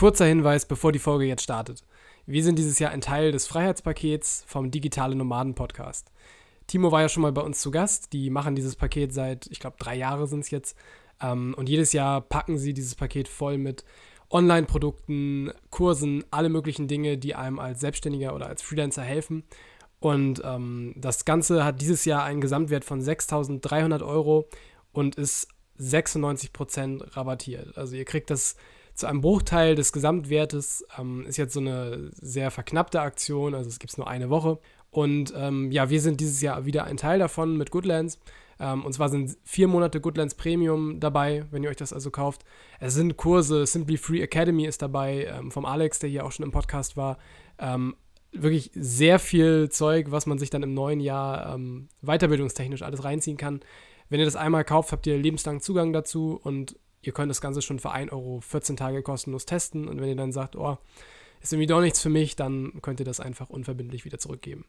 Kurzer Hinweis, bevor die Folge jetzt startet. Wir sind dieses Jahr ein Teil des Freiheitspakets vom Digitale Nomaden Podcast. Timo war ja schon mal bei uns zu Gast. Die machen dieses Paket seit, ich glaube, drei Jahre sind es jetzt. Ähm, und jedes Jahr packen sie dieses Paket voll mit Online-Produkten, Kursen, alle möglichen Dinge, die einem als Selbstständiger oder als Freelancer helfen. Und ähm, das Ganze hat dieses Jahr einen Gesamtwert von 6.300 Euro und ist 96% rabattiert. Also ihr kriegt das zu einem Bruchteil des Gesamtwertes. Ähm, ist jetzt so eine sehr verknappte Aktion, also es gibt es nur eine Woche. Und ähm, ja, wir sind dieses Jahr wieder ein Teil davon mit Goodlands. Ähm, und zwar sind vier Monate Goodlands Premium dabei, wenn ihr euch das also kauft. Es sind Kurse, Simply Free Academy ist dabei, ähm, vom Alex, der hier auch schon im Podcast war. Ähm, wirklich sehr viel Zeug, was man sich dann im neuen Jahr ähm, weiterbildungstechnisch alles reinziehen kann. Wenn ihr das einmal kauft, habt ihr lebenslang Zugang dazu und ihr könnt das Ganze schon für 1 Euro 14 Tage kostenlos testen. Und wenn ihr dann sagt, oh, ist irgendwie doch nichts für mich, dann könnt ihr das einfach unverbindlich wieder zurückgeben.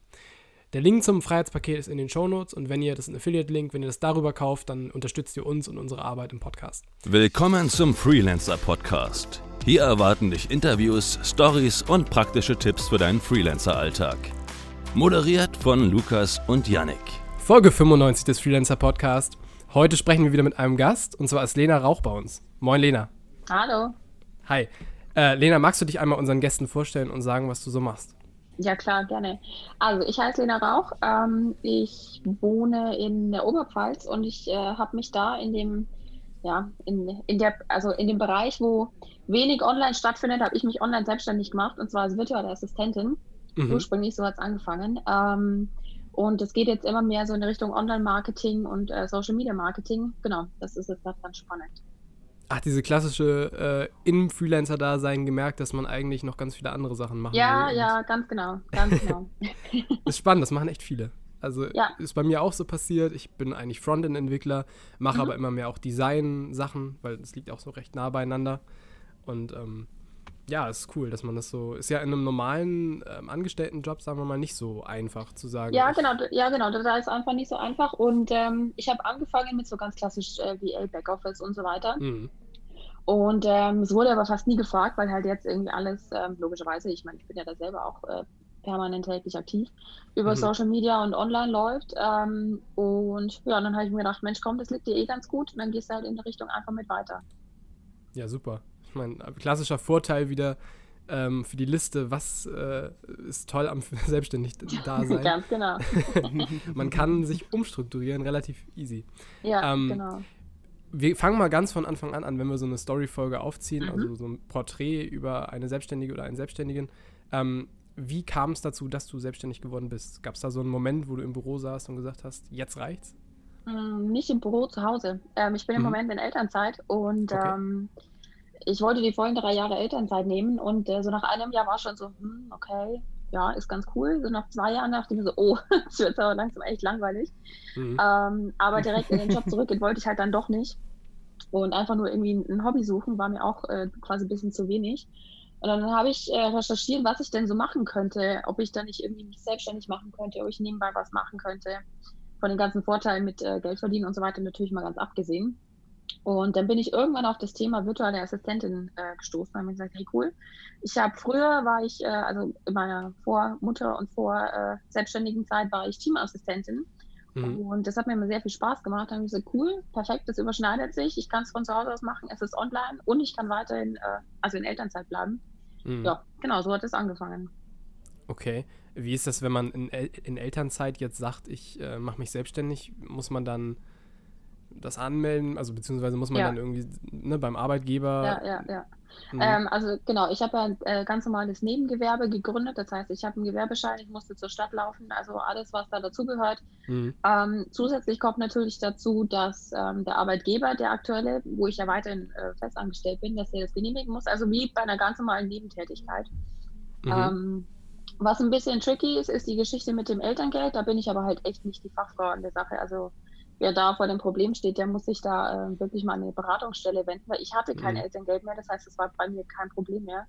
Der Link zum Freiheitspaket ist in den Shownotes und wenn ihr, das ist ein Affiliate-Link, wenn ihr das darüber kauft, dann unterstützt ihr uns und unsere Arbeit im Podcast. Willkommen zum Freelancer Podcast. Hier erwarten dich Interviews, Stories und praktische Tipps für deinen Freelancer-Alltag. Moderiert von Lukas und Yannick. Folge 95 des Freelancer Podcast. Heute sprechen wir wieder mit einem Gast und zwar ist Lena Rauch bei uns. Moin Lena. Hallo. Hi. Äh, Lena, magst du dich einmal unseren Gästen vorstellen und sagen, was du so machst? Ja, klar, gerne. Also, ich heiße Lena Rauch. Ähm, ich wohne in der Oberpfalz und ich äh, habe mich da in dem, ja, in, in der, also in dem Bereich, wo wenig online stattfindet, habe ich mich online selbstständig gemacht und zwar als virtuelle Assistentin. Mhm. Ursprünglich so hat es angefangen. Ähm, und es geht jetzt immer mehr so in Richtung Online-Marketing und äh, Social-Media-Marketing. Genau, das ist jetzt ganz spannend ach, diese klassische äh, im Freelancer-Dasein gemerkt, dass man eigentlich noch ganz viele andere Sachen machen ja, will. Ja, ja, ganz genau, ganz genau. ist spannend, das machen echt viele. Also ja. ist bei mir auch so passiert. Ich bin eigentlich Frontend-Entwickler, mache mhm. aber immer mehr auch Design-Sachen, weil es liegt auch so recht nah beieinander. Und ähm, ja, ist cool, dass man das so. Ist ja in einem normalen ähm, Angestelltenjob, sagen wir mal, nicht so einfach zu sagen. Ja, genau, ja, genau. Da ist einfach nicht so einfach. Und ähm, ich habe angefangen mit so ganz klassisch äh, VA, Backoffice und so weiter. Mhm. Und ähm, es wurde aber fast nie gefragt, weil halt jetzt irgendwie alles, ähm, logischerweise, ich meine, ich bin ja da selber auch äh, permanent täglich aktiv, über mhm. Social Media und online läuft. Ähm, und ja, dann habe ich mir gedacht, Mensch, komm, das liegt dir eh ganz gut. Und dann gehst du halt in die Richtung einfach mit weiter. Ja, super. Ich meine, klassischer Vorteil wieder ähm, für die Liste, was äh, ist toll am selbstständig da sein. Ganz genau. Man kann sich umstrukturieren, relativ easy. Ja, ähm, genau wir fangen mal ganz von Anfang an an, wenn wir so eine Story-Folge aufziehen, mhm. also so ein Porträt über eine Selbstständige oder einen Selbstständigen. Ähm, wie kam es dazu, dass du selbstständig geworden bist? Gab es da so einen Moment, wo du im Büro saßt und gesagt hast, jetzt reicht's? Ähm, nicht im Büro, zu Hause. Ähm, ich bin mhm. im Moment in Elternzeit und okay. ähm, ich wollte die vollen drei Jahre Elternzeit nehmen und äh, so nach einem Jahr war schon so, hm, okay, ja, ist ganz cool. So nach zwei Jahren dachte ich mir so, oh, das wird aber langsam echt langweilig. Mhm. Ähm, aber direkt in den Job zurückgehen wollte ich halt dann doch nicht. Und einfach nur irgendwie ein Hobby suchen war mir auch äh, quasi ein bisschen zu wenig. Und dann habe ich äh, recherchiert, was ich denn so machen könnte, ob ich dann nicht irgendwie mich selbstständig machen könnte, ob ich nebenbei was machen könnte. Von den ganzen Vorteilen mit äh, Geld verdienen und so weiter natürlich mal ganz abgesehen. Und dann bin ich irgendwann auf das Thema virtuelle Assistentin äh, gestoßen und habe gesagt, hey cool. Ich habe früher war ich, äh, also in meiner Vormutter und vor äh, selbstständigen Zeit war ich Teamassistentin. Mhm. Und das hat mir immer sehr viel Spaß gemacht. Dann habe ich gesagt, cool, perfekt, das überschneidet sich. Ich kann es von zu Hause aus machen, es ist online und ich kann weiterhin, äh, also in Elternzeit bleiben. Mhm. Ja, genau, so hat es angefangen. Okay. Wie ist das, wenn man in, El in Elternzeit jetzt sagt, ich äh, mache mich selbstständig? Muss man dann das anmelden? Also beziehungsweise muss man ja. dann irgendwie ne, beim Arbeitgeber. Ja, ja, ja. Mhm. Ähm, also genau, ich habe ja ein äh, ganz normales Nebengewerbe gegründet. Das heißt, ich habe einen Gewerbeschein, ich musste zur Stadt laufen, also alles, was da dazugehört. Mhm. Ähm, zusätzlich kommt natürlich dazu, dass ähm, der Arbeitgeber, der aktuelle, wo ich ja weiterhin äh, festangestellt bin, dass er das genehmigen muss. Also wie bei einer ganz normalen Nebentätigkeit. Mhm. Ähm, was ein bisschen tricky ist, ist die Geschichte mit dem Elterngeld. Da bin ich aber halt echt nicht die Fachfrau an der Sache. Also wer da vor dem Problem steht, der muss sich da äh, wirklich mal an eine Beratungsstelle wenden, weil ich hatte kein mhm. Elterngeld mehr, das heißt, es war bei mir kein Problem mehr.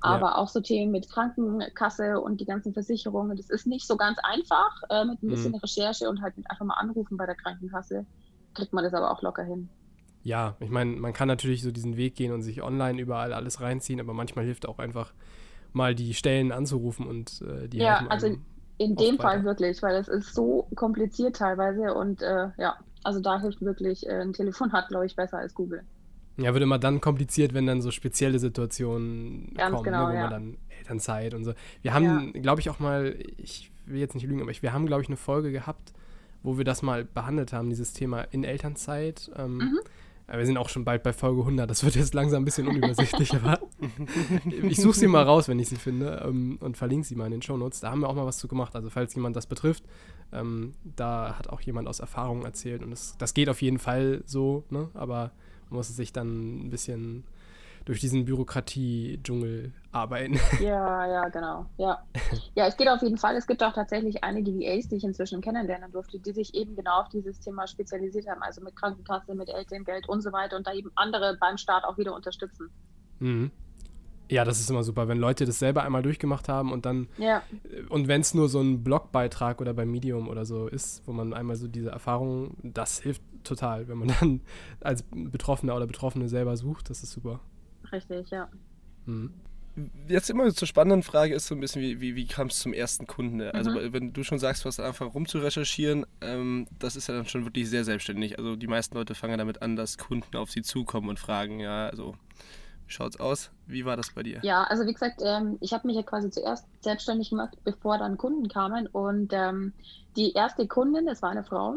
Aber ja. auch so Themen mit Krankenkasse und die ganzen Versicherungen, das ist nicht so ganz einfach. Äh, mit ein bisschen mhm. Recherche und halt mit einfach mal anrufen bei der Krankenkasse kriegt man das aber auch locker hin. Ja, ich meine, man kann natürlich so diesen Weg gehen und sich online überall alles reinziehen, aber manchmal hilft auch einfach mal die Stellen anzurufen und äh, die Ja, also in dem Fall wirklich, weil es ist so kompliziert teilweise und äh, ja, also da hilft wirklich äh, ein Telefonat, glaube ich, besser als Google. Ja, wird immer dann kompliziert, wenn dann so spezielle Situationen Ganz kommen, genau, ne, wo ja. man dann Elternzeit und so. Wir haben, glaube ich, auch mal, ich will jetzt nicht lügen, aber ich, wir haben, glaube ich, eine Folge gehabt, wo wir das mal behandelt haben, dieses Thema in Elternzeit. Ähm, Mhm. Wir sind auch schon bald bei Folge 100. Das wird jetzt langsam ein bisschen unübersichtlich, aber ich suche sie mal raus, wenn ich sie finde ähm, und verlinke sie mal in den Shownotes. Da haben wir auch mal was zu gemacht. Also falls jemand das betrifft, ähm, da hat auch jemand aus Erfahrung erzählt und das, das geht auf jeden Fall so, ne? aber man muss sich dann ein bisschen durch diesen Bürokratie-Dschungel arbeiten. Ja, ja, genau. Ja. ja, es geht auf jeden Fall. Es gibt auch tatsächlich einige VAs, die ich inzwischen kennenlernen durfte, die sich eben genau auf dieses Thema spezialisiert haben, also mit Krankenkasse, mit Elterngeld und so weiter und da eben andere beim Start auch wieder unterstützen. Mhm. Ja, das ist immer super, wenn Leute das selber einmal durchgemacht haben und dann, Ja, und wenn es nur so ein Blogbeitrag oder bei Medium oder so ist, wo man einmal so diese Erfahrung, das hilft total, wenn man dann als Betroffener oder Betroffene selber sucht, das ist super. Richtig, ja. Mhm. Jetzt immer zur spannenden Frage ist so ein bisschen, wie, wie, wie kam es zum ersten Kunden? Also Mhm. wenn du schon sagst, was einfach rumzurecherchieren, ähm, das ist ja dann schon wirklich sehr selbstständig. Also die meisten Leute fangen damit an, dass Kunden auf sie zukommen und fragen, ja, also wie schaut's aus? Wie war das bei dir? Ja, also wie gesagt, ähm, ich habe mich ja quasi zuerst selbstständig gemacht, bevor dann Kunden kamen. Und ähm, die erste Kundin, das war eine Frau,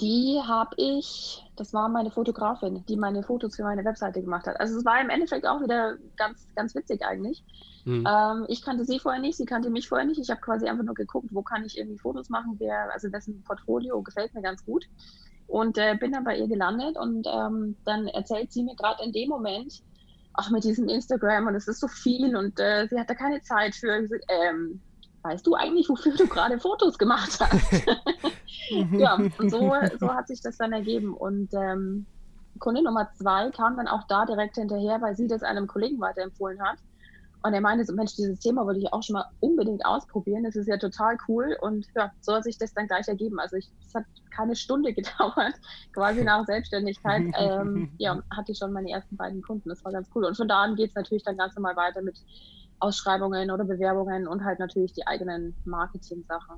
die habe ich, das war meine Fotografin, die meine Fotos für meine Webseite gemacht hat. Also es war im Endeffekt auch wieder ganz, ganz witzig eigentlich. Mhm. Ähm, ich kannte sie vorher nicht, sie kannte mich vorher nicht. Ich habe quasi einfach nur geguckt, wo kann ich irgendwie Fotos machen, wer, also dessen Portfolio gefällt mir ganz gut. Und äh, bin dann bei ihr gelandet und ähm, dann erzählt sie mir gerade in dem Moment, ach, mit diesem Instagram und es ist so viel und äh, sie hat da keine Zeit für. Ähm, weißt du eigentlich, wofür du gerade Fotos gemacht hast? ja, und so, so hat sich das dann ergeben. Und ähm, Kunde Nummer zwei kam dann auch da direkt hinterher, weil sie das einem Kollegen weiterempfohlen hat. Und er meinte so, Mensch, dieses Thema wollte ich auch schon mal unbedingt ausprobieren. Das ist ja total cool. Und ja, so hat sich das dann gleich ergeben. Also es hat keine Stunde gedauert, quasi nach Selbstständigkeit. Ähm, ja, hatte ich schon meine ersten beiden Kunden. Das war ganz cool. Und von da an geht es natürlich dann ganz normal weiter mit Ausschreibungen oder Bewerbungen und halt natürlich die eigenen Marketing-Sachen.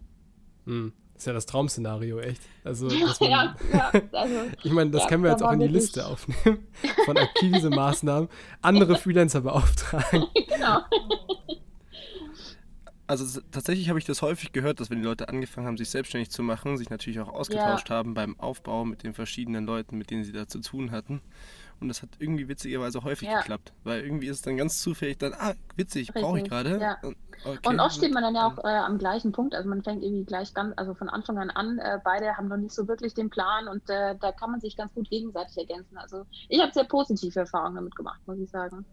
Mhm. Das ist ja das Traumszenario, echt. Also, dass man, ja, ja, also ich meine, das Ja, können wir jetzt auch in die Liste aufnehmen von Akquise-Maßnahmen. Andere Freelancer beauftragen. genau. Also tatsächlich habe ich das häufig gehört, dass wenn die Leute angefangen haben, sich selbstständig zu machen, sich natürlich auch ausgetauscht haben beim Aufbau mit den verschiedenen Leuten, mit denen sie da zu tun hatten. Und das hat irgendwie witzigerweise häufig Ja. geklappt, weil irgendwie ist es dann ganz zufällig dann, ah, witzig, brauche ich gerade. ja. Und- okay, Und oft steht man dann ja auch äh, am gleichen Punkt. Also man fängt irgendwie gleich ganz, also von Anfang an an. Äh, beide haben noch nicht so wirklich den Plan und äh, da kann man sich ganz gut gegenseitig ergänzen. Also ich habe sehr positive Erfahrungen damit gemacht, muss ich sagen.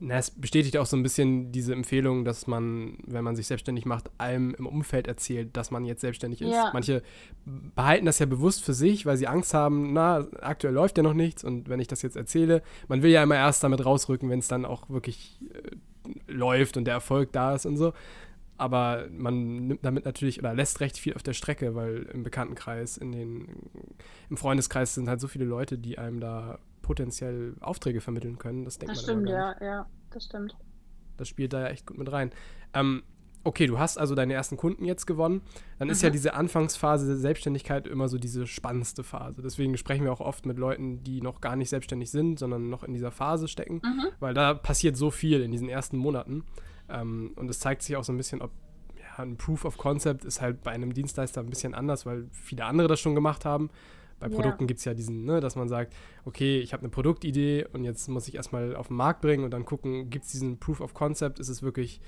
Na, es bestätigt auch so ein bisschen diese Empfehlung, dass man, wenn man sich selbstständig macht, allem im Umfeld erzählt, dass man jetzt selbstständig ist. Ja. Manche behalten das ja bewusst für sich, weil sie Angst haben, na, aktuell läuft ja noch nichts und wenn ich das jetzt erzähle, man will ja immer erst damit rausrücken, wenn es dann auch wirklich äh, läuft und der Erfolg da ist und so. Aber man nimmt damit natürlich oder lässt recht viel auf der Strecke, weil im Bekanntenkreis, in den, im Freundeskreis sind halt so viele Leute, die einem da potenziell Aufträge vermitteln können. Das denkt Das man stimmt, ja, ja, das stimmt. Das spielt da ja echt gut mit rein. Ähm, okay, du hast also deine ersten Kunden jetzt gewonnen. Dann ist ja Mhm. diese Anfangsphase der Selbstständigkeit immer so diese spannendste Phase. Deswegen sprechen wir auch oft mit Leuten, die noch gar nicht selbstständig sind, sondern noch in dieser Phase stecken, Mhm. weil da passiert so viel in diesen ersten Monaten. Ähm, und es zeigt sich auch so ein bisschen, ob ja, ein Proof of Concept ist halt bei einem Dienstleister ein bisschen anders, weil viele andere das schon gemacht haben. Bei Ja. Produkten gibt es ja diesen, ne, dass man sagt, okay, ich habe eine Produktidee und jetzt muss ich erstmal auf den Markt bringen und dann gucken, gibt es diesen Proof of Concept, ist es wirklich,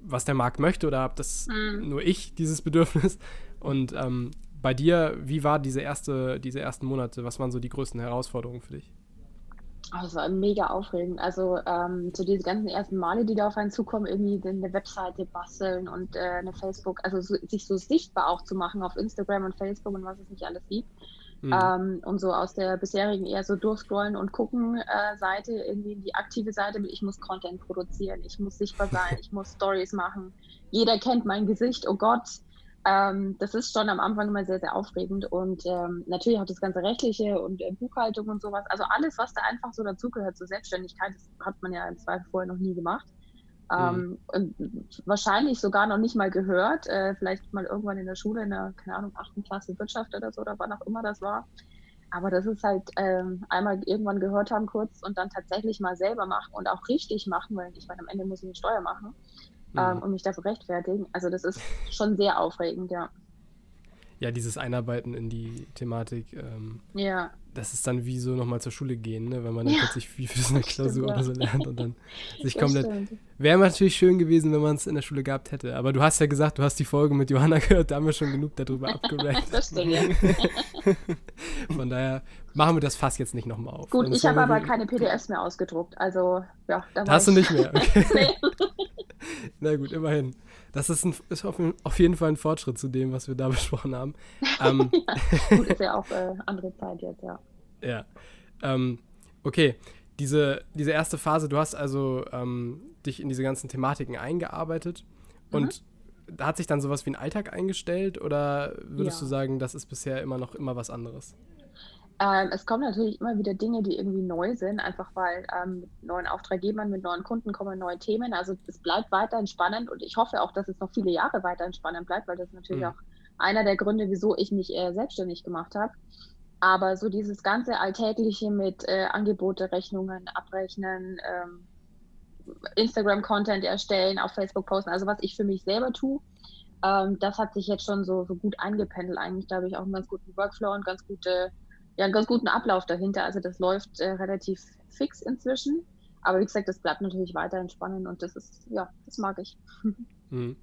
was der Markt möchte oder habe das Mhm. nur ich, dieses Bedürfnis? Und ähm, bei dir, wie war diese, erste, diese ersten Monate? Was waren so die größten Herausforderungen für dich? Oh, das war mega aufregend. Also ähm, so diese ganzen ersten Male, die da auf einen zukommen, irgendwie eine Webseite basteln und äh, eine Facebook, also so, sich so sichtbar auch zu machen auf Instagram und Facebook und was es nicht alles gibt. Mhm. Ähm, und so aus der bisherigen eher so durchscrollen und gucken äh, Seite irgendwie in die aktive Seite mit, ich muss Content produzieren, ich muss sichtbar sein, ich muss Stories machen. Jeder kennt mein Gesicht, oh Gott. Ähm, das ist schon am Anfang immer sehr, sehr aufregend und ähm, natürlich auch das ganze Rechtliche und äh, Buchhaltung und sowas. Also alles, was da einfach so dazugehört zur Selbstständigkeit, das hat man ja im Zweifel vorher noch nie gemacht. Mhm. Ähm, wahrscheinlich sogar noch nicht mal gehört, äh, vielleicht mal irgendwann in der Schule in der, keine Ahnung, achten Klasse Wirtschaft oder so, oder wann auch immer das war. Aber das ist halt ähm, einmal irgendwann gehört haben kurz und dann tatsächlich mal selber machen und auch richtig machen, weil ich meine, am Ende muss ich eine Steuer machen mhm. ähm, und mich dafür rechtfertigen. Also das ist schon sehr aufregend, ja. Ja, dieses Einarbeiten in die Thematik. Ähm, ja das ist dann wie so nochmal zur Schule gehen, ne? wenn man dann ja, plötzlich wie für so eine Klausur oder so lernt und dann sich komplett. Wäre natürlich schön gewesen, wenn man es in der Schule gehabt hätte. Aber du hast ja gesagt, du hast die Folge mit Johanna gehört, da haben wir schon genug darüber abgerankt. das stimmt, ja. Von daher machen wir das Fass jetzt nicht nochmal auf. Gut, ich habe aber keine PDFs mehr ausgedruckt. Also, ja, da Hast ich. du nicht mehr? Okay. nee. Na gut, immerhin. Das ist, ein, ist auf, auf, jeden Fall ein Fortschritt zu dem, was wir da besprochen haben. Ähm, ja, gut, ist ja auch äh, andere Zeit jetzt, ja. Ja. Ähm, okay, diese, diese erste Phase, du hast also ähm, dich in diese ganzen Thematiken eingearbeitet mhm. und da hat sich dann sowas wie ein Alltag eingestellt oder würdest ja. du sagen, das ist bisher immer noch immer was anderes? Ähm, es kommen natürlich immer wieder Dinge, die irgendwie neu sind, einfach weil ähm, mit neuen Auftraggebern, mit neuen Kunden kommen neue Themen. Also es bleibt weiterhin spannend und ich hoffe auch, dass es noch viele Jahre weiterhin spannend bleibt, weil das ist natürlich mhm. auch einer der Gründe, wieso ich mich äh, selbstständig gemacht habe. Aber so dieses ganze Alltägliche mit äh, Angebote, Rechnungen, Abrechnen, ähm, Instagram-Content erstellen, auf Facebook posten, also was ich für mich selber tue, ähm, das hat sich jetzt schon so, so gut eingependelt eigentlich. Da habe ich auch einen ganz guten Workflow und ganz gute, ja, einen ganz guten Ablauf dahinter. Also das läuft äh, relativ fix inzwischen. Aber wie gesagt, das bleibt natürlich weiterhin spannend und das ist, ja, das mag ich. Mhm.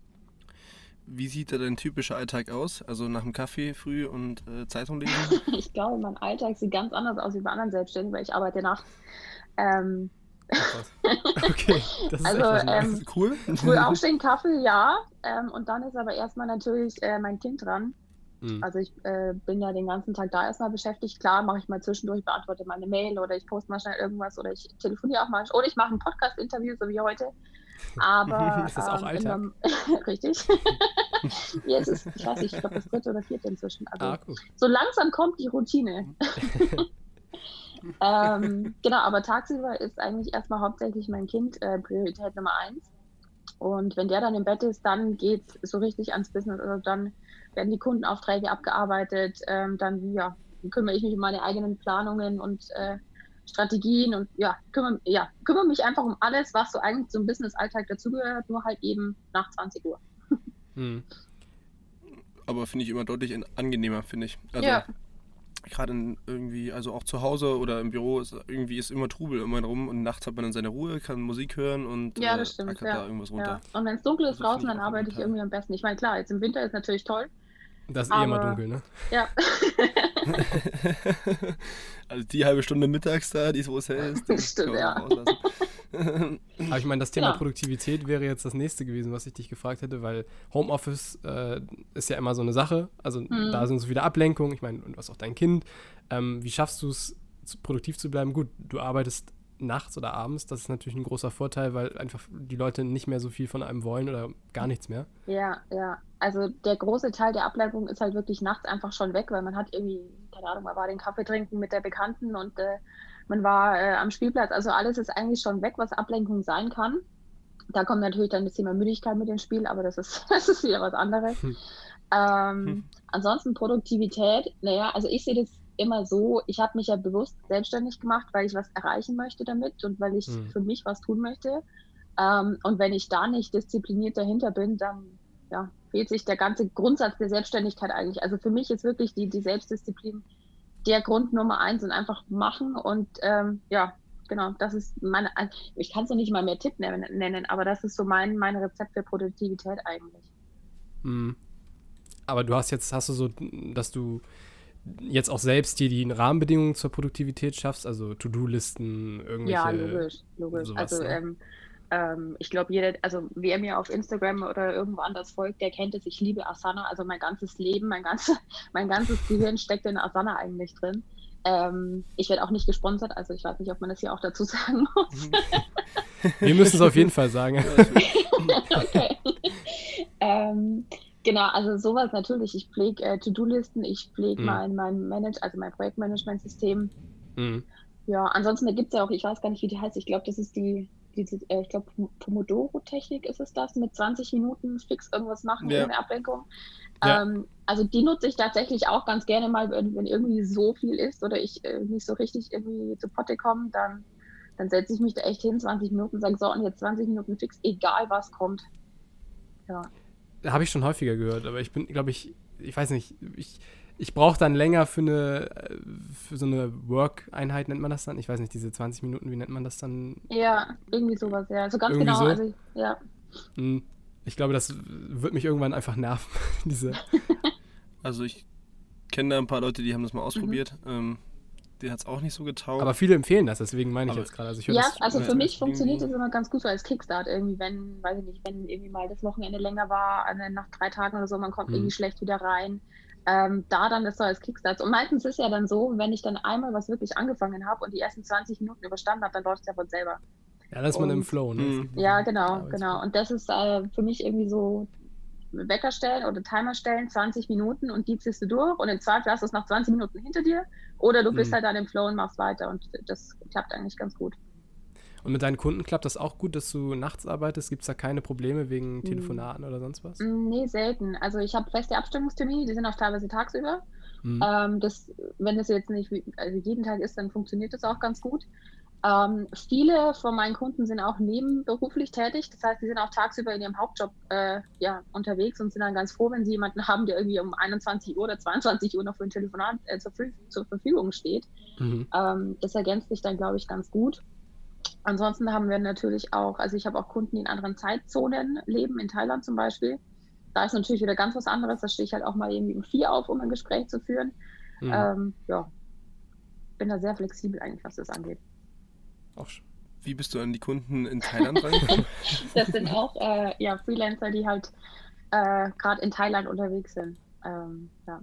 Wie sieht da dein typischer Alltag aus? Also nach dem Kaffee früh und äh, Zeitung lesen? ich glaube, mein Alltag sieht ganz anders aus wie bei anderen Selbstständigen, weil ich arbeite nachts. Ähm, okay, das ist also, ähm, cool. Früh aufstehen, Kaffee, ja. Ähm, und dann ist aber erstmal natürlich äh, mein Kind dran. Mhm. Also ich äh, bin ja den ganzen Tag da erstmal beschäftigt. Klar, mache ich mal zwischendurch, beantworte mal eine Mail oder ich poste mal schnell irgendwas oder ich telefoniere auch mal. Oder ich mache ein Podcast-Interview, so wie heute. Aber ist das auch ähm, Alltag? Dem, richtig. Jetzt ist, ich weiß nicht, ich glaube das dritte oder vierte inzwischen. Also ah, cool. so langsam kommt die Routine. ähm, genau, aber tagsüber ist eigentlich erstmal hauptsächlich mein Kind äh, Priorität Nummer eins. Und wenn der dann im Bett ist, dann geht es so richtig ans Business. Also dann werden die Kundenaufträge abgearbeitet. Ähm, dann ja, kümmere ich mich um meine eigenen Planungen und äh, Strategien und ja kümmere, ja, kümmere mich einfach um alles, was so eigentlich zum Business-Alltag dazugehört, nur halt eben nach 20 Uhr. Hm. Aber finde ich immer deutlich angenehmer, finde ich. Also, ja. Gerade irgendwie, also auch zu Hause oder im Büro ist irgendwie ist immer Trubel immer rum und nachts hat man dann seine Ruhe, kann Musik hören und ja, das äh, stimmt, ja. da irgendwas runter. Ja. Und wenn es dunkel ist also draußen, dann arbeite ich irgendwie am besten. Ich meine, klar, jetzt im Winter ist natürlich toll, das ist eh immer dunkel, ne? Ja. also die halbe Stunde mittags da, die es wo es hell ist. Das stimmt, ja. Aber ich meine, das Thema genau. Produktivität wäre jetzt das nächste gewesen, was ich dich gefragt hätte, weil Homeoffice äh, ist ja immer so eine Sache. Also mhm. da sind so viele Ablenkungen. Ich meine, und was auch dein Kind. Ähm, wie schaffst du es, produktiv zu bleiben? Gut, du arbeitest nachts oder abends, das ist natürlich ein großer Vorteil, weil einfach die Leute nicht mehr so viel von einem wollen oder gar nichts mehr. Ja, ja. Also der große Teil der Ablenkung ist halt wirklich nachts einfach schon weg, weil man hat irgendwie, keine Ahnung, man war den Kaffee trinken mit der Bekannten und äh, man war äh, am Spielplatz. Also alles ist eigentlich schon weg, was Ablenkung sein kann. Da kommt natürlich dann das Thema Müdigkeit mit ins Spiel, aber das ist, das ist wieder was anderes. Hm. Ähm, hm. Ansonsten Produktivität, naja, also ich sehe das immer so, ich habe mich ja bewusst selbstständig gemacht, weil ich was erreichen möchte damit und weil ich mhm. für mich was tun möchte. Ähm, und wenn ich da nicht diszipliniert dahinter bin, dann ja, fehlt sich der ganze Grundsatz der Selbstständigkeit eigentlich. Also für mich ist wirklich die, die Selbstdisziplin der Grund Nummer eins und einfach machen und ähm, ja, genau, das ist meine, ich kann es noch nicht mal mehr Tipp nennen, aber das ist so mein, mein Rezept für Produktivität eigentlich. Mhm. Aber du hast jetzt, hast du so, dass du jetzt auch selbst dir die Rahmenbedingungen zur Produktivität schaffst, also To-Do-Listen, irgendwelche. Ja, logisch, logisch. Sowas, also ne? ähm, ähm, ich glaube, jeder, also wer mir auf Instagram oder irgendwo anders folgt, der kennt es. Ich liebe Asana. Also mein ganzes Leben, mein, ganze, mein ganzes Gehirn steckt in Asana eigentlich drin. Ähm, ich werde auch nicht gesponsert, also ich weiß nicht, ob man das hier auch dazu sagen muss. Wir müssen es auf jeden Fall sagen. okay. Genau, also sowas natürlich. Ich pflege äh, To-Do-Listen, ich pflege mhm. mein, mein Manage, also mein Projektmanagement-System. Mhm. Ja, ansonsten gibt es ja auch, ich weiß gar nicht, wie die heißt. Ich glaube, das ist die, diese, äh, ich glaube, Pomodoro-Technik ist es das, mit 20 Minuten fix irgendwas machen ja. ohne Ablenkung. Ja. Ähm, also die nutze ich tatsächlich auch ganz gerne mal, wenn, wenn irgendwie so viel ist oder ich äh, nicht so richtig irgendwie zu Potte komme, dann, dann setze ich mich da echt hin, 20 Minuten, sage so, und jetzt 20 Minuten fix, egal was kommt. Ja. Habe ich schon häufiger gehört, aber ich bin, glaube ich, ich weiß nicht, ich, ich brauche dann länger für eine für so eine Work-Einheit, nennt man das dann? Ich weiß nicht, diese 20 Minuten, wie nennt man das dann? Ja, irgendwie sowas, ja. Also ganz irgendwie genau, so? also ja. Hm, ich glaube, das wird mich irgendwann einfach nerven, diese. Also ich kenne da ein paar Leute, die haben das mal ausprobiert. Mhm. Ähm, denen hat es auch nicht so getaugt. Aber viele empfehlen das, deswegen meine ich aber jetzt gerade. Also ja, also für mich funktioniert das immer ganz gut so als Kickstart irgendwie, wenn, weiß ich nicht, wenn irgendwie mal das Wochenende länger war, nach drei Tagen oder so, man kommt mhm. irgendwie schlecht wieder rein. Ähm, da dann das so als Kickstart. Und meistens ist ja dann so, wenn ich dann einmal was wirklich angefangen habe und die ersten 20 Minuten überstanden habe, dann läuft es ja von selber. Ja, da ist man im Flow, ne? Mhm. Ja, genau, genau. Und das ist äh, für mich irgendwie so Wecker stellen oder Timer stellen, 20 Minuten und die ziehst du durch und im Zweifel hast du es nach 20 Minuten hinter dir oder du bist mhm. halt dann im Flow und machst weiter und das klappt eigentlich ganz gut. Und mit deinen Kunden klappt das auch gut, dass du nachts arbeitest? Gibt es da keine Probleme wegen hm. Telefonaten oder sonst was? Mm, nee, selten. Also ich habe feste Abstimmungstermine, die sind auch teilweise tagsüber. Mhm. Ähm, das, wenn das jetzt nicht also jeden Tag ist, dann funktioniert das auch ganz gut. Ähm, viele von meinen Kunden sind auch nebenberuflich tätig. Das heißt, sie sind auch tagsüber in ihrem Hauptjob äh, ja, unterwegs und sind dann ganz froh, wenn sie jemanden haben, der irgendwie um 21 Uhr oder 22 Uhr noch für ein Telefonat äh, zur, zur, Verfügung steht. Mhm. Ähm, das ergänzt sich dann, glaube ich, ganz gut. Ansonsten haben wir natürlich auch, also ich habe auch Kunden, die in anderen Zeitzonen leben, in Thailand zum Beispiel. Da ist natürlich wieder ganz was anderes. Da stehe ich halt auch mal irgendwie um vier auf, um ein Gespräch zu führen. Mhm. Ähm, ja, bin da sehr flexibel eigentlich, was das angeht. Auch Wie bist du an die Kunden in Thailand reingekommen? das sind auch äh, ja, Freelancer, die halt äh, gerade in Thailand unterwegs sind. Ähm, ja.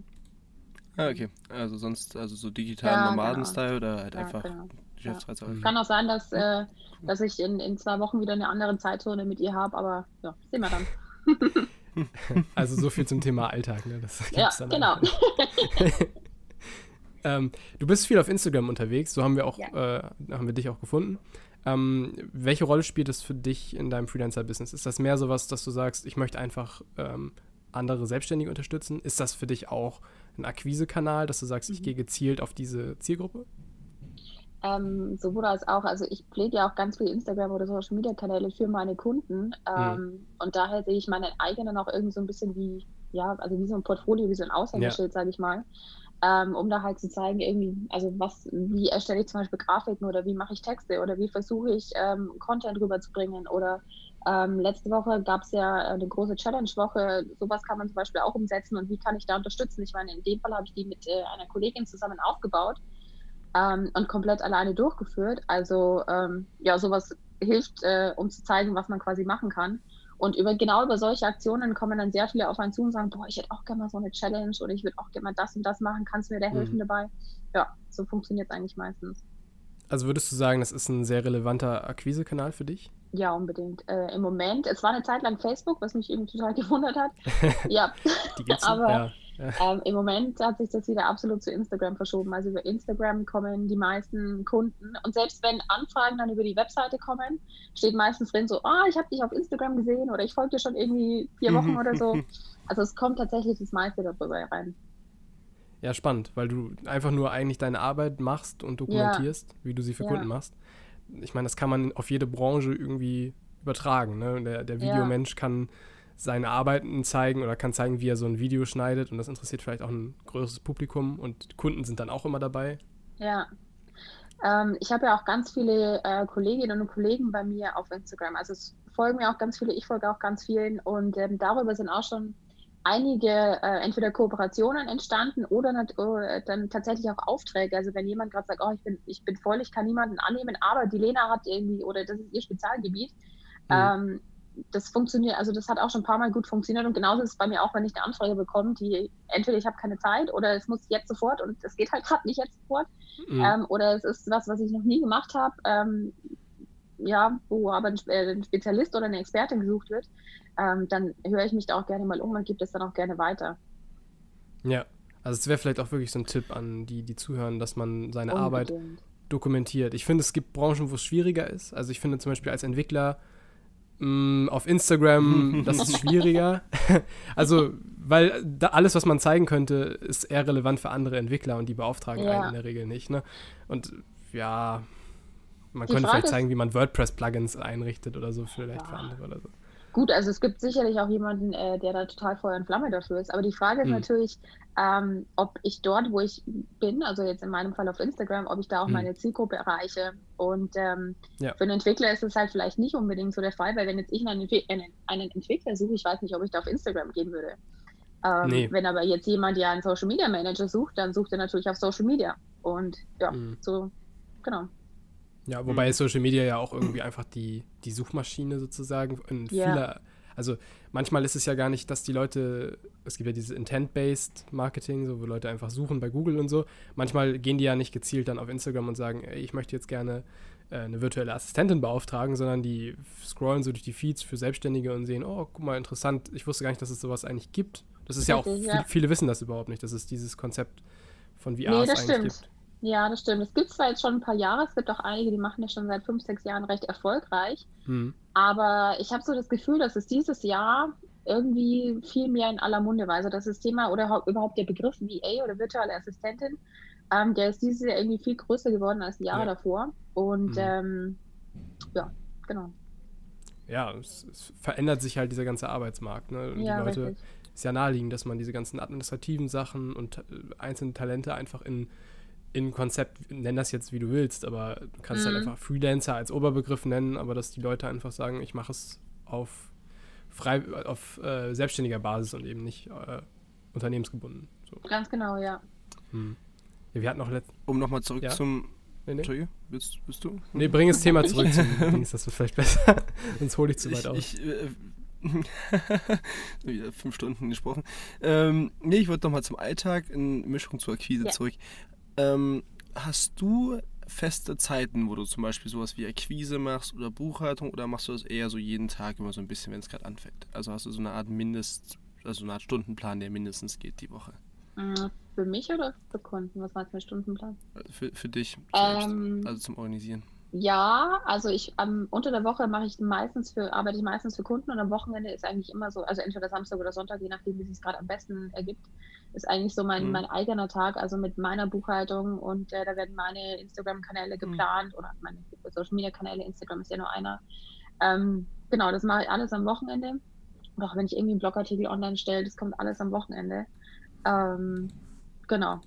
Ah, okay. Also sonst, also so digitalen ja, Nomaden-Style genau. oder halt ja, einfach genau. Geschäftsreise. Ja. Kann auch sein, dass, äh, dass ich in, in zwei Wochen wieder eine andere Zeitzone mit ihr habe, aber ja, sehen wir dann. Also so viel zum Thema Alltag, ne? Das ja, genau. Ähm, du bist viel auf Instagram unterwegs, so haben wir auch, ja. äh, haben wir dich auch gefunden. Ähm, welche Rolle spielt es für dich in deinem Freelancer-Business? Ist das mehr sowas, dass du sagst, ich möchte einfach ähm, andere Selbstständige unterstützen? Ist das für dich auch ein Akquisekanal, dass du sagst, mhm. ich gehe gezielt auf diese Zielgruppe? Ähm, sowohl als auch, also ich pflege ja auch ganz viele Instagram- oder Social Media Kanäle für meine Kunden ähm, mhm. und daher sehe ich meine eigenen auch irgendwie so ein bisschen wie, ja, also wie so ein Portfolio, wie so ein Aushängeschild, ja. sage ich mal ähm, um da halt zu zeigen, irgendwie, also was, wie erstelle ich zum Beispiel Grafiken oder wie mache ich Texte oder wie versuche ich ähm, Content rüberzubringen oder ähm, letzte Woche gab es ja eine große Challenge-Woche, sowas kann man zum Beispiel auch umsetzen und wie kann ich da unterstützen? Ich meine, in dem Fall habe ich die mit äh, einer Kollegin zusammen aufgebaut ähm, und komplett alleine durchgeführt. Also ähm, ja, sowas hilft, äh, um zu zeigen, was man quasi machen kann. Und über, genau über solche Aktionen kommen dann sehr viele auf einen zu und sagen, boah, ich hätte auch gerne mal so eine Challenge oder ich würde auch gerne mal das und das machen, kannst du mir da helfen mhm. dabei? Ja, so funktioniert es eigentlich meistens. Also würdest du sagen, das ist ein sehr relevanter Akquisekanal für dich? Ja, unbedingt. Äh, Im Moment, es war eine Zeit lang Facebook, was mich irgendwie total gewundert hat. ja, Die gibt's aber ja. Ähm, Im Moment hat sich das wieder absolut zu Instagram verschoben. Also über Instagram kommen die meisten Kunden. Und selbst wenn Anfragen dann über die Webseite kommen, steht meistens drin so, ah, oh, ich habe dich auf Instagram gesehen oder ich folge dir schon irgendwie vier Wochen oder so. Also es kommt tatsächlich das meiste darüber rein. Ja, spannend, weil du einfach nur eigentlich deine Arbeit machst und dokumentierst, ja. wie du sie für ja. Kunden machst. Ich meine, das kann man auf jede Branche irgendwie übertragen. Ne? Der, der Videomensch ja. kann seine Arbeiten zeigen oder kann zeigen, wie er so ein Video schneidet und das interessiert vielleicht auch ein größeres Publikum und Kunden sind dann auch immer dabei. Ja. Ähm, ich habe ja auch ganz viele äh, Kolleginnen und Kollegen bei mir auf Instagram. Also es folgen mir auch ganz viele, ich folge auch ganz vielen und ähm, darüber sind auch schon einige äh, entweder Kooperationen entstanden oder äh, dann tatsächlich auch Aufträge. Also wenn jemand gerade sagt, oh, ich bin, ich bin voll, ich kann niemanden annehmen, aber die Lena hat irgendwie oder das ist ihr Spezialgebiet, mhm. ähm, das funktioniert, also das hat auch schon ein paar Mal gut funktioniert und genauso ist es bei mir auch, wenn ich eine Anfrage bekomme, die entweder ich habe keine Zeit oder es muss jetzt sofort und es geht halt gerade nicht jetzt sofort mhm. ähm, oder es ist was, was ich noch nie gemacht habe, ähm, ja, wo aber ein, äh, ein Spezialist oder eine Expertin gesucht wird, ähm, dann höre ich mich da auch gerne mal um und gebe das dann auch gerne weiter. Ja, also es wäre vielleicht auch wirklich so ein Tipp an die, die zuhören, dass man seine Unbedingt. Arbeit dokumentiert. Ich finde, es gibt Branchen, wo es schwieriger ist. Also ich finde zum Beispiel als Entwickler mh, mm, auf Instagram, das ist schwieriger. also, weil da alles, was man zeigen könnte, ist eher relevant für andere Entwickler und die beauftragen ja. einen in der Regel nicht. Ne? Und ja, man die könnte Frage vielleicht zeigen, wie man WordPress-Plugins einrichtet oder so, vielleicht ja. für andere oder so. Gut, also es gibt sicherlich auch jemanden, äh, der da total Feuer und Flamme dafür ist. Aber die Frage ist hm. natürlich, ähm, ob ich dort, wo ich bin, also jetzt in meinem Fall auf Instagram, ob ich da auch hm. meine Zielgruppe erreiche. Und ähm, ja. für einen Entwickler ist es halt vielleicht nicht unbedingt so der Fall, weil wenn jetzt ich einen, einen Entwickler suche, ich weiß nicht, ob ich da auf Instagram gehen würde. Ähm, nee. Wenn aber jetzt jemand ja einen Social Media Manager sucht, dann sucht er natürlich auf Social Media. Und ja, hm. so, genau. Ja, wobei mhm. Social Media ja auch irgendwie einfach die, die Suchmaschine sozusagen in ja. vieler, also manchmal ist es ja gar nicht, dass die Leute, es gibt ja dieses Intent-Based Marketing, so wo Leute einfach suchen bei Google und so. Manchmal gehen die ja nicht gezielt dann auf Instagram und sagen, ey, ich möchte jetzt gerne äh, eine virtuelle Assistentin beauftragen, sondern die scrollen so durch die Feeds für Selbstständige und sehen, oh, guck mal, interessant, ich wusste gar nicht, dass es sowas eigentlich gibt. Das ist Richtig, ja auch, ja. viele wissen das überhaupt nicht, dass es dieses Konzept von VR nee, eigentlich stimmt. gibt. Ja, das stimmt. Es gibt zwar jetzt schon ein paar Jahre, es gibt auch einige, die machen das schon seit fünf, sechs Jahren recht erfolgreich. Hm. Aber ich habe so das Gefühl, dass es dieses Jahr irgendwie viel mehr in aller Munde war. Also das Thema oder überhaupt der Begriff VA oder virtuelle Assistentin, ähm, der ist dieses Jahr irgendwie viel größer geworden als die Jahre ja. davor. Und hm. ähm, ja, genau. Ja, es, es, verändert sich halt dieser ganze Arbeitsmarkt. Ne? Ja, die Leute, richtig. ist ja naheliegend, dass man diese ganzen administrativen Sachen und äh, einzelne Talente einfach in in Konzept, nenn das jetzt wie du willst, aber du kannst halt mhm. halt einfach Freelancer als Oberbegriff nennen, aber dass die Leute einfach sagen, ich mache es auf frei, auf äh, selbstständiger Basis und eben nicht äh, unternehmensgebunden. So. Ganz genau, ja. Hm. ja wir hatten noch letzt Um nochmal zurück ja? zum Nee, nee. Entschuldige, bist, bist du? Nee, bring das Thema zurück zum Dings, das wird vielleicht besser. Sonst hole ich zu weit ich, aus. Ich, äh, wieder fünf Stunden gesprochen. Ähm, nee, ich wollte nochmal zum Alltag in Mischung zur Akquise ja. zurück. Ähm, hast du feste Zeiten, wo du zum Beispiel sowas wie Akquise machst oder Buchhaltung oder machst du das eher so jeden Tag immer so ein bisschen, wenn es gerade anfängt? Also hast du so eine Art Mindest, also eine Art Stundenplan, der mindestens geht die Woche? Äh, für mich oder für Kunden? Was meinst du mit Stundenplan? Für, für dich, ähm, also zum Organisieren. Ja, also ich ähm, unter der Woche mache ich meistens für, arbeite ich meistens für Kunden und am Wochenende ist eigentlich immer so, also entweder Samstag oder Sonntag, je nachdem, wie es sich gerade am besten ergibt, ist eigentlich so mein, mhm. mein eigener Tag, also mit meiner Buchhaltung und äh, da werden meine Instagram-Kanäle mhm. geplant mhm. oder meine Social Media Kanäle, Instagram ist ja nur einer. Ähm, genau, das mache ich alles am Wochenende. Und auch wenn ich irgendwie einen Blogartikel online stelle, das kommt alles am Wochenende. Ähm, genau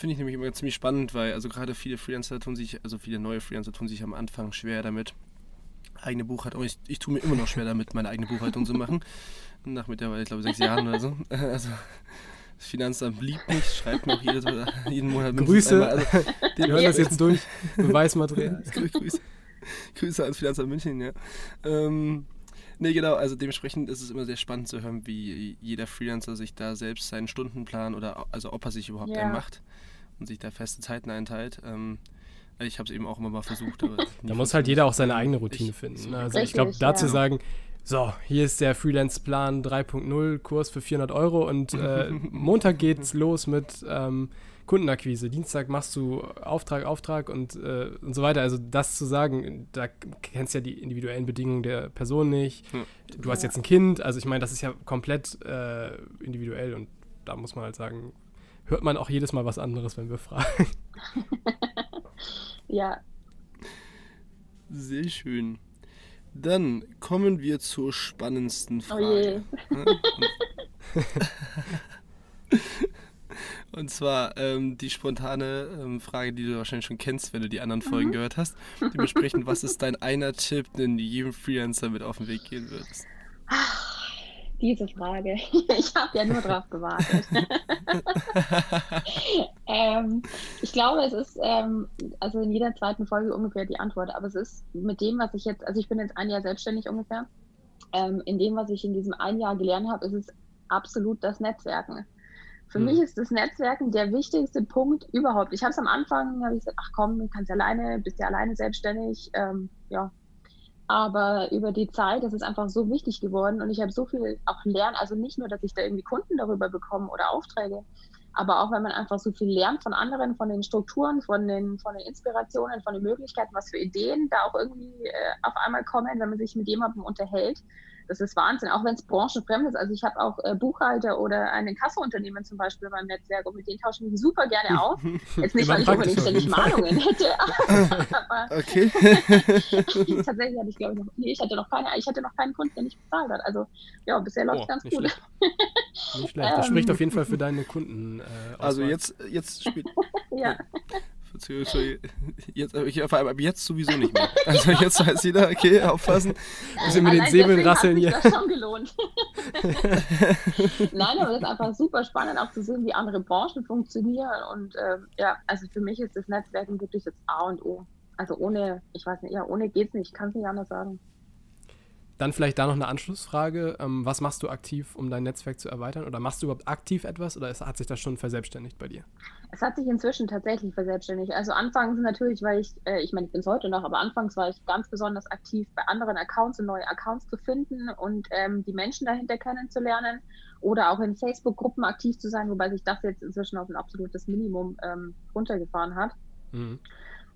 finde ich nämlich immer ziemlich spannend, weil also gerade viele Freelancer tun sich, also viele neue Freelancer tun sich am Anfang schwer damit, eigene Buchhaltung. Ich, ich tue mir immer noch schwer damit, meine eigene Buchhaltung zu machen. Nach mittlerweile, ich glaube, sechs Jahren oder so. Also das Finanzamt liebt mich, schreibt mir auch jedes, jeden Monat Grüße. Einmal, also, Wir hören das jetzt durch. Beweismaterial. Grüße, Grüße ans Finanzamt München, ja. Ähm, Nee, genau, also dementsprechend ist es immer sehr spannend zu hören, wie jeder Freelancer sich da selbst seinen Stundenplan oder also ob er sich überhaupt ja. einen macht und sich da feste Zeiten einteilt. Ähm, ich habe es eben auch immer mal versucht. da muss halt jeder auch seine eigene Routine ich, finden. Ne? Also Richtig, ich glaube, dazu ja. sagen, so, hier ist der Freelance-Plan 3.0, Kurs für 400 Euro und äh, Montag geht's los mit ähm, Kundenakquise. Dienstag machst du Auftrag, Auftrag und, äh, und so weiter. Also das zu sagen, da kennst du ja die individuellen Bedingungen der Person nicht. Hm. Du hast jetzt ein Kind, also ich meine, das ist ja komplett äh, individuell und da muss man halt sagen, hört man auch jedes Mal was anderes, wenn wir fragen. ja. Sehr schön. Dann kommen wir zur spannendsten Frage. Oh je. Und zwar ähm, die spontane ähm, Frage, die du wahrscheinlich schon kennst, wenn du die anderen Folgen mhm. gehört hast. Dementsprechend, was ist dein einer Tipp, den du jedem Freelancer mit auf den Weg gehen würdest? Diese Frage. Ich habe ja nur drauf gewartet. ähm, ich glaube, es ist ähm, also in jeder zweiten Folge ungefähr die Antwort. Aber es ist mit dem, was ich jetzt, also ich bin jetzt ein Jahr selbstständig ungefähr. Ähm, in dem, was ich in diesem ein Jahr gelernt habe, ist es absolut das Netzwerken Für hm. mich ist das Netzwerken der wichtigste Punkt überhaupt. Ich habe es am Anfang, habe ich gesagt, ach komm, du kannst alleine, bist ja alleine selbstständig. Ähm, ja, aber über die Zeit ist es einfach so wichtig geworden und ich habe so viel auch lernen, also nicht nur, dass ich da irgendwie Kunden darüber bekomme oder Aufträge, aber auch wenn man einfach so viel lernt von anderen, von den Strukturen, von den, von den Inspirationen, von den Möglichkeiten, was für Ideen da auch irgendwie äh, auf einmal kommen, wenn man sich mit jemandem unterhält das ist Wahnsinn, auch wenn es branchenfremd ist. Also ich habe auch äh, Buchhalter oder ein Kasseunternehmen zum Beispiel beim Netzwerk und mit denen tausche ich mich super gerne auf. Jetzt nicht, weil ich unbedingt ständig Mahnungen hätte, aber okay. tatsächlich hatte ich, glaube ich, noch, nee, ich hatte noch keine, ich hatte noch keinen Kunden, der nicht bezahlt hat. Also ja, bisher läuft es oh, ganz nicht gut. Schlecht. Nicht schlecht. Das ähm, spricht auf jeden Fall für deine Kunden. Äh, also jetzt, jetzt spielt. ja. Jetzt, ich, vor allem ab jetzt sowieso nicht mehr. Also jetzt weiß jeder, okay, aufpassen. Bisschen mit den Säbeln rasseln hier. Das schon gelohnt. Nein, aber das ist einfach super spannend auch zu sehen, wie andere Branchen funktionieren. Und äh, ja, also für mich ist das Netzwerken wirklich das A und O. Also ohne, ich weiß nicht, ja, ohne geht's nicht, ich kann es nicht anders sagen. Dann vielleicht da noch eine Anschlussfrage. Ähm, was machst du aktiv, um dein Netzwerk zu erweitern? Oder machst du überhaupt aktiv etwas oder hat sich das schon verselbstständigt bei dir? Es hat sich inzwischen tatsächlich verselbstständigt. Also anfangs natürlich, weil ich, äh, ich meine, ich bin es heute noch, aber anfangs war ich ganz besonders aktiv bei anderen Accounts und neue Accounts zu finden und ähm, die Menschen dahinter kennenzulernen oder auch in Facebook-Gruppen aktiv zu sein, wobei sich das jetzt inzwischen auf ein absolutes Minimum ähm, runtergefahren hat. Mhm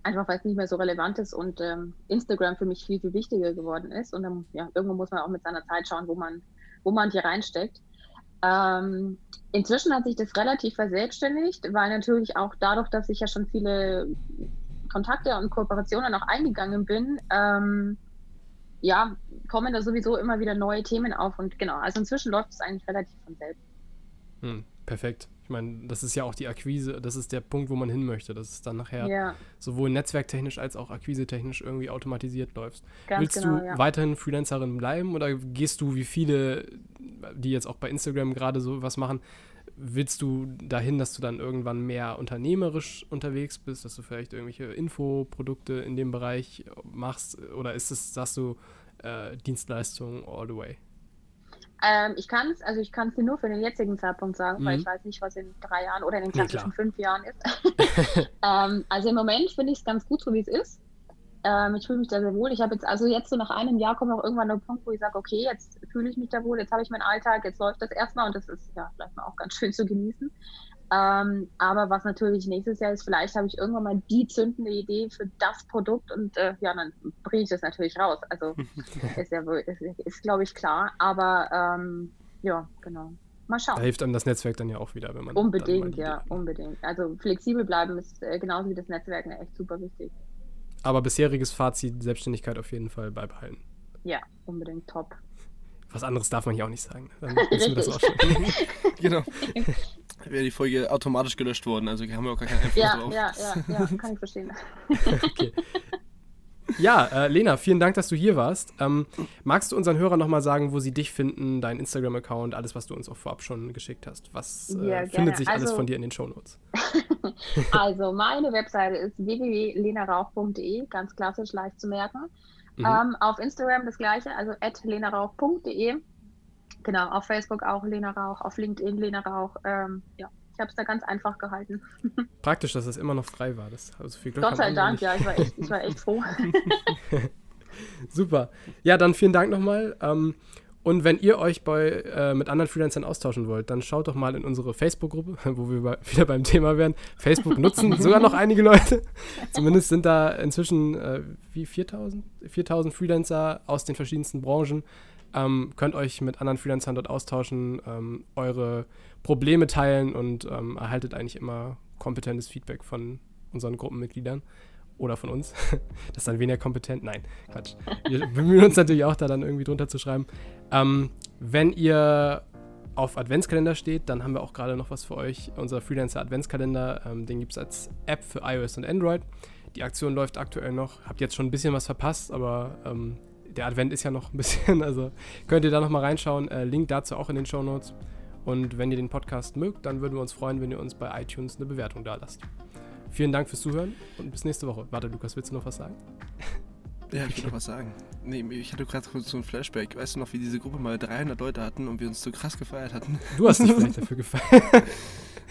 einfach weil es nicht mehr so relevant ist und ähm, Instagram für mich viel, viel wichtiger geworden ist. Und dann, ja, irgendwo muss man auch mit seiner Zeit schauen, wo man, wo man hier reinsteckt. Ähm, inzwischen hat sich das relativ verselbstständigt, weil natürlich auch dadurch, dass ich ja schon viele Kontakte und Kooperationen auch eingegangen bin, ähm, ja, kommen da sowieso immer wieder neue Themen auf und genau, also inzwischen läuft es eigentlich relativ von selbst. Hm, perfekt. Ich meine, das ist ja auch die Akquise, das ist der Punkt, wo man hin möchte, dass es dann nachher ja. sowohl netzwerktechnisch als auch akquisetechnisch irgendwie automatisiert läuft. Willst genau, du ja. weiterhin Freelancerin bleiben oder gehst du wie viele, die jetzt auch bei Instagram gerade so was machen, willst du dahin, dass du dann irgendwann mehr unternehmerisch unterwegs bist, dass du vielleicht irgendwelche Infoprodukte in dem Bereich machst oder ist es, sagst du, äh, Dienstleistungen all the way? Ähm, ich kann es, also ich kann es dir nur für den jetzigen Zeitpunkt sagen, mhm. weil ich weiß nicht, was in drei Jahren oder in den klassischen ja, fünf Jahren ist. ähm, also im Moment finde ich es ganz gut, so wie es ist. Ähm, ich fühle mich da sehr wohl. Ich habe jetzt, also jetzt so nach einem Jahr kommt auch irgendwann der Punkt, wo ich sage, okay, jetzt fühle ich mich da wohl, jetzt habe ich meinen Alltag, jetzt läuft das erstmal und das ist ja vielleicht mal auch ganz schön zu genießen. Ähm, aber was natürlich nächstes Jahr ist, vielleicht habe ich irgendwann mal die zündende Idee für das Produkt und äh, ja, dann bringe ich das natürlich raus. Also ist ja ist, ist glaube ich, klar. Aber ähm, ja, genau. Mal schauen. Da hilft einem das Netzwerk dann ja auch wieder, wenn man. Unbedingt, ja, unbedingt. Also flexibel bleiben ist äh, genauso wie das Netzwerk echt super wichtig. Aber bisheriges Fazit, Selbstständigkeit auf jeden Fall beibehalten. Ja, unbedingt top. Was anderes darf man hier auch nicht sagen. Dann wissen wir das auch schon. genau. Wäre die Folge automatisch gelöscht worden, also haben wir auch gar keinen Einfluss ja, drauf. Ja, ja, ja, kann ich verstehen. okay. Ja, äh, Lena, vielen Dank, dass du hier warst. Ähm, magst du unseren Hörern nochmal sagen, wo sie dich finden, dein Instagram-Account, alles, was du uns auch vorab schon geschickt hast? Was äh, ja, findet sich also, alles von dir in den Shownotes? also, meine Webseite ist www.lenarauch.de, ganz klassisch, leicht zu merken. Mhm. Ähm, auf Instagram das gleiche, also lenarauch.de. Genau, auf Facebook auch Lena Rauch, auf LinkedIn Lena Rauch. Ähm, ja, ich habe es da ganz einfach gehalten. Praktisch, dass es immer noch frei war. Das, also viel Glück Gott sei Dank, ja, ich war echt, ich war echt froh. Super. Ja, dann vielen Dank nochmal. Ähm, und wenn ihr euch bei, äh, mit anderen Freelancern austauschen wollt, dann schaut doch mal in unsere Facebook-Gruppe, wo wir bei, wieder beim Thema werden. Facebook nutzen sogar noch einige Leute. Zumindest sind da inzwischen äh, wie 4000? 4000 Freelancer aus den verschiedensten Branchen. Ähm, könnt euch mit anderen Freelancern dort austauschen, ähm, eure Probleme teilen und ähm, erhaltet eigentlich immer kompetentes Feedback von unseren Gruppenmitgliedern oder von uns. das ist dann weniger kompetent. Nein, Quatsch. Wir bemühen uns natürlich auch, da dann irgendwie drunter zu schreiben. Ähm, wenn ihr auf Adventskalender steht, dann haben wir auch gerade noch was für euch. Unser Freelancer Adventskalender, ähm, den gibt es als App für iOS und Android. Die Aktion läuft aktuell noch. Habt jetzt schon ein bisschen was verpasst, aber ähm, der Advent ist ja noch ein bisschen, also könnt ihr da nochmal reinschauen. Äh, Link dazu auch in den Show Notes. Und wenn ihr den Podcast mögt, dann würden wir uns freuen, wenn ihr uns bei iTunes eine Bewertung da lasst. Vielen Dank fürs Zuhören und bis nächste Woche. Warte, Lukas, willst du noch was sagen? Ja, ich will noch was sagen. Nee, ich hatte gerade kurz so ein Flashback. Weißt du noch, wie diese Gruppe mal 300 Leute hatten und wir uns so krass gefeiert hatten? Du hast dich vielleicht dafür gefeiert.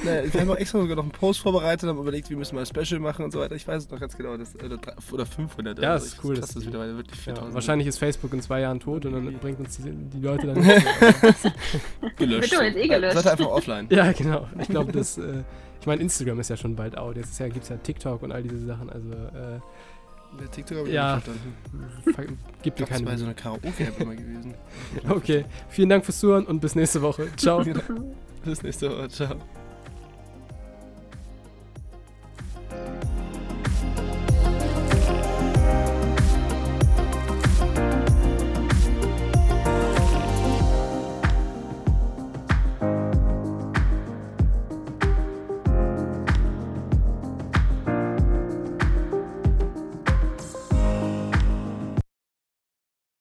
naja, wir haben auch extra sogar noch einen Post vorbereitet, haben überlegt, wir müssen mal ein Special machen und so weiter. Ich weiß es noch ganz genau. Das, oder, oder 500. Ja, also ist cool. Das, ist mittlerweile wirklich ja, Wahrscheinlich ist Facebook in zwei Jahren tot und dann bringt uns die, die Leute dann gelöscht. Wird jetzt eh gelöscht. Seid einfach offline. Ja, genau. Ich glaube, das. Äh, ich meine, Instagram ist ja schon bald out. Jetzt ja, gibt es ja TikTok und all diese Sachen. Also. Äh, der TikTok habe ich ja, nicht verstanden. Gibt mir keine. Das war so eine Karaoke-App immer gewesen. okay, vielen Dank fürs Zuhören und bis nächste Woche. Ciao. bis nächste Woche. Ciao.